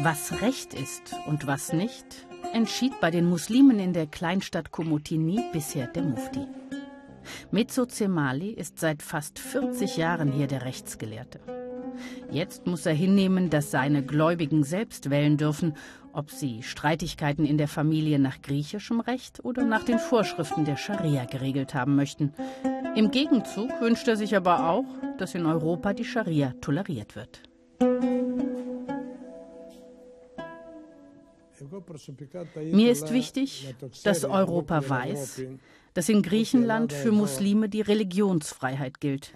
Was Recht ist und was nicht, entschied bei den Muslimen in der Kleinstadt Komotini bisher der Mufti. Mezzo Zemali ist seit fast 40 Jahren hier der Rechtsgelehrte. Jetzt muss er hinnehmen, dass seine Gläubigen selbst wählen dürfen, ob sie Streitigkeiten in der Familie nach griechischem Recht oder nach den Vorschriften der Scharia geregelt haben möchten. Im Gegenzug wünscht er sich aber auch, dass in Europa die Scharia toleriert wird. Mir ist wichtig, dass Europa weiß, dass in Griechenland für Muslime die Religionsfreiheit gilt.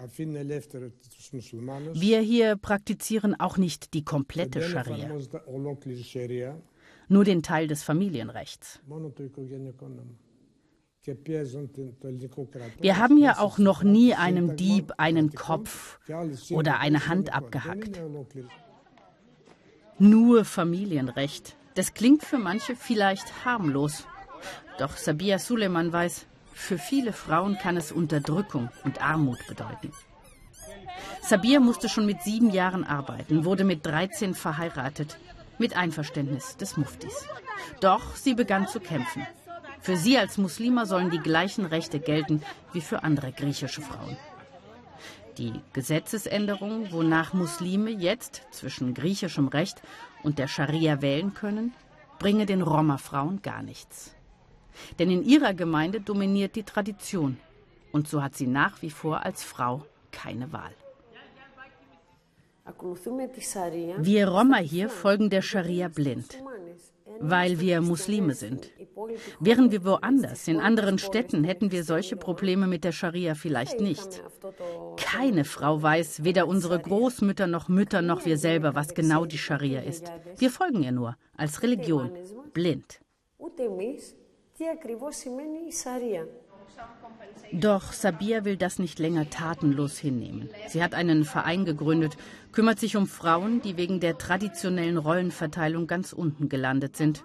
Wir hier praktizieren auch nicht die komplette Scharia, nur den Teil des Familienrechts. Wir haben ja auch noch nie einem Dieb einen Kopf oder eine Hand abgehackt. Nur Familienrecht. Das klingt für manche vielleicht harmlos. Doch Sabia Suleiman weiß, für viele Frauen kann es Unterdrückung und Armut bedeuten. Sabir musste schon mit sieben Jahren arbeiten, wurde mit 13 verheiratet, mit Einverständnis des Muftis. Doch sie begann zu kämpfen. Für sie als Muslima sollen die gleichen Rechte gelten wie für andere griechische Frauen. Die Gesetzesänderung, wonach Muslime jetzt zwischen griechischem Recht und der Scharia wählen können, bringe den Roma-Frauen gar nichts. Denn in ihrer Gemeinde dominiert die Tradition. Und so hat sie nach wie vor als Frau keine Wahl. Wir Roma hier folgen der Scharia blind, weil wir Muslime sind. Wären wir woanders, in anderen Städten, hätten wir solche Probleme mit der Scharia vielleicht nicht. Keine Frau weiß, weder unsere Großmütter noch Mütter noch wir selber, was genau die Scharia ist. Wir folgen ihr nur, als Religion, blind. Doch Sabia will das nicht länger tatenlos hinnehmen. Sie hat einen Verein gegründet, kümmert sich um Frauen, die wegen der traditionellen Rollenverteilung ganz unten gelandet sind.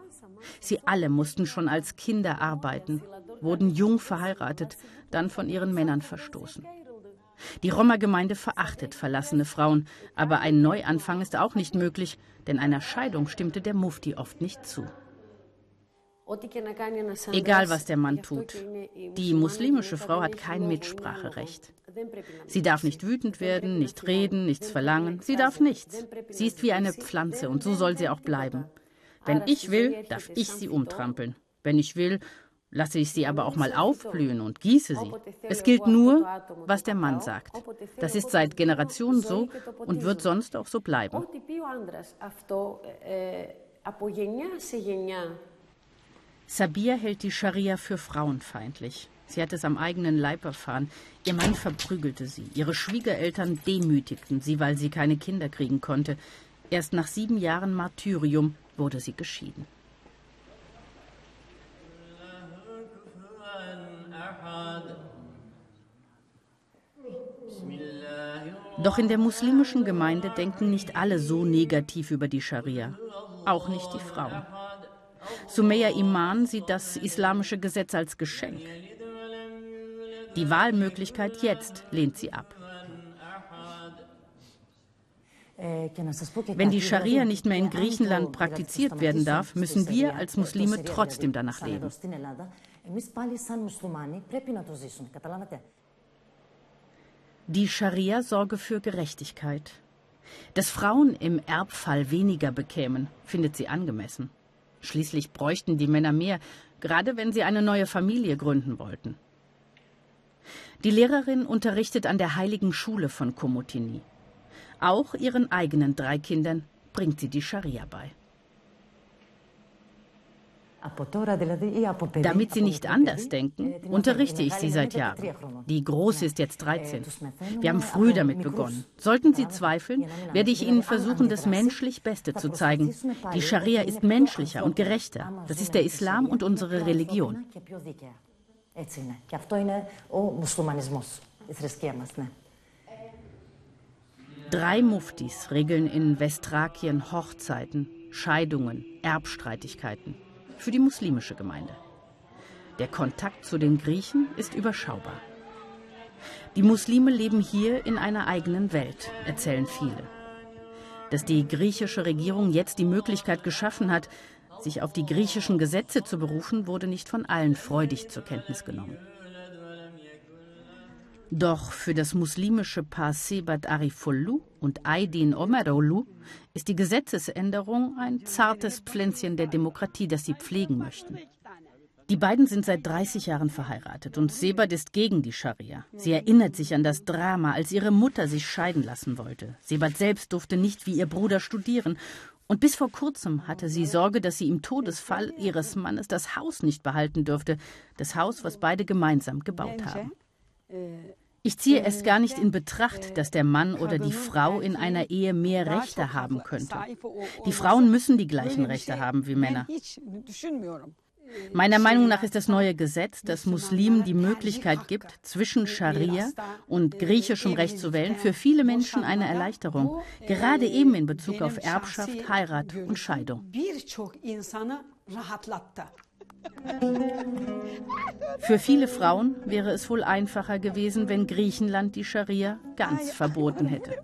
Sie alle mussten schon als Kinder arbeiten, wurden jung verheiratet, dann von ihren Männern verstoßen. Die Roma-Gemeinde verachtet verlassene Frauen, aber ein Neuanfang ist auch nicht möglich, denn einer Scheidung stimmte der Mufti oft nicht zu. Egal, was der Mann tut, die muslimische Frau hat kein Mitspracherecht. Sie darf nicht wütend werden, nicht reden, nichts verlangen. Sie darf nichts. Sie ist wie eine Pflanze und so soll sie auch bleiben. Wenn ich will, darf ich sie umtrampeln. Wenn ich will, lasse ich sie aber auch mal aufblühen und gieße sie. Es gilt nur, was der Mann sagt. Das ist seit Generationen so und wird sonst auch so bleiben. Sabir hält die Scharia für frauenfeindlich. Sie hat es am eigenen Leib erfahren. Ihr Mann verprügelte sie. Ihre Schwiegereltern demütigten sie, weil sie keine Kinder kriegen konnte. Erst nach sieben Jahren Martyrium wurde sie geschieden. Doch in der muslimischen Gemeinde denken nicht alle so negativ über die Scharia. Auch nicht die Frauen. Sumeya Iman sieht das islamische Gesetz als Geschenk. Die Wahlmöglichkeit jetzt lehnt sie ab. Wenn die Scharia nicht mehr in Griechenland praktiziert werden darf, müssen wir als Muslime trotzdem danach leben. Die Scharia sorge für Gerechtigkeit. Dass Frauen im Erbfall weniger bekämen, findet sie angemessen. Schließlich bräuchten die Männer mehr, gerade wenn sie eine neue Familie gründen wollten. Die Lehrerin unterrichtet an der Heiligen Schule von Komotini. Auch ihren eigenen drei Kindern bringt sie die Scharia bei. Damit sie nicht anders denken, unterrichte ich sie seit Jahren. Die Große ist jetzt 13. Wir haben früh damit begonnen. Sollten Sie zweifeln, werde ich Ihnen versuchen, das menschlich Beste zu zeigen. Die Scharia ist menschlicher und gerechter. Das ist der Islam und unsere Religion. Drei Muftis regeln in Westthrakien Hochzeiten, Scheidungen, Erbstreitigkeiten für die muslimische Gemeinde. Der Kontakt zu den Griechen ist überschaubar. Die Muslime leben hier in einer eigenen Welt, erzählen viele. Dass die griechische Regierung jetzt die Möglichkeit geschaffen hat, sich auf die griechischen Gesetze zu berufen, wurde nicht von allen freudig zur Kenntnis genommen. Doch für das muslimische Paar Sebat Arifolu und Aydin Omerolu ist die Gesetzesänderung ein zartes Pflänzchen der Demokratie, das sie pflegen möchten. Die beiden sind seit 30 Jahren verheiratet und Sebat ist gegen die Scharia. Sie erinnert sich an das Drama, als ihre Mutter sich scheiden lassen wollte. Sebat selbst durfte nicht wie ihr Bruder studieren und bis vor kurzem hatte sie Sorge, dass sie im Todesfall ihres Mannes das Haus nicht behalten dürfte, das Haus, was beide gemeinsam gebaut haben. Ich ziehe es gar nicht in Betracht, dass der Mann oder die Frau in einer Ehe mehr Rechte haben könnte. Die Frauen müssen die gleichen Rechte haben wie Männer. Meiner Meinung nach ist das neue Gesetz, das Muslimen die Möglichkeit gibt, zwischen Scharia und griechischem Recht zu wählen, für viele Menschen eine Erleichterung, gerade eben in Bezug auf Erbschaft, Heirat und Scheidung. Für viele Frauen wäre es wohl einfacher gewesen, wenn Griechenland die Scharia ganz verboten hätte.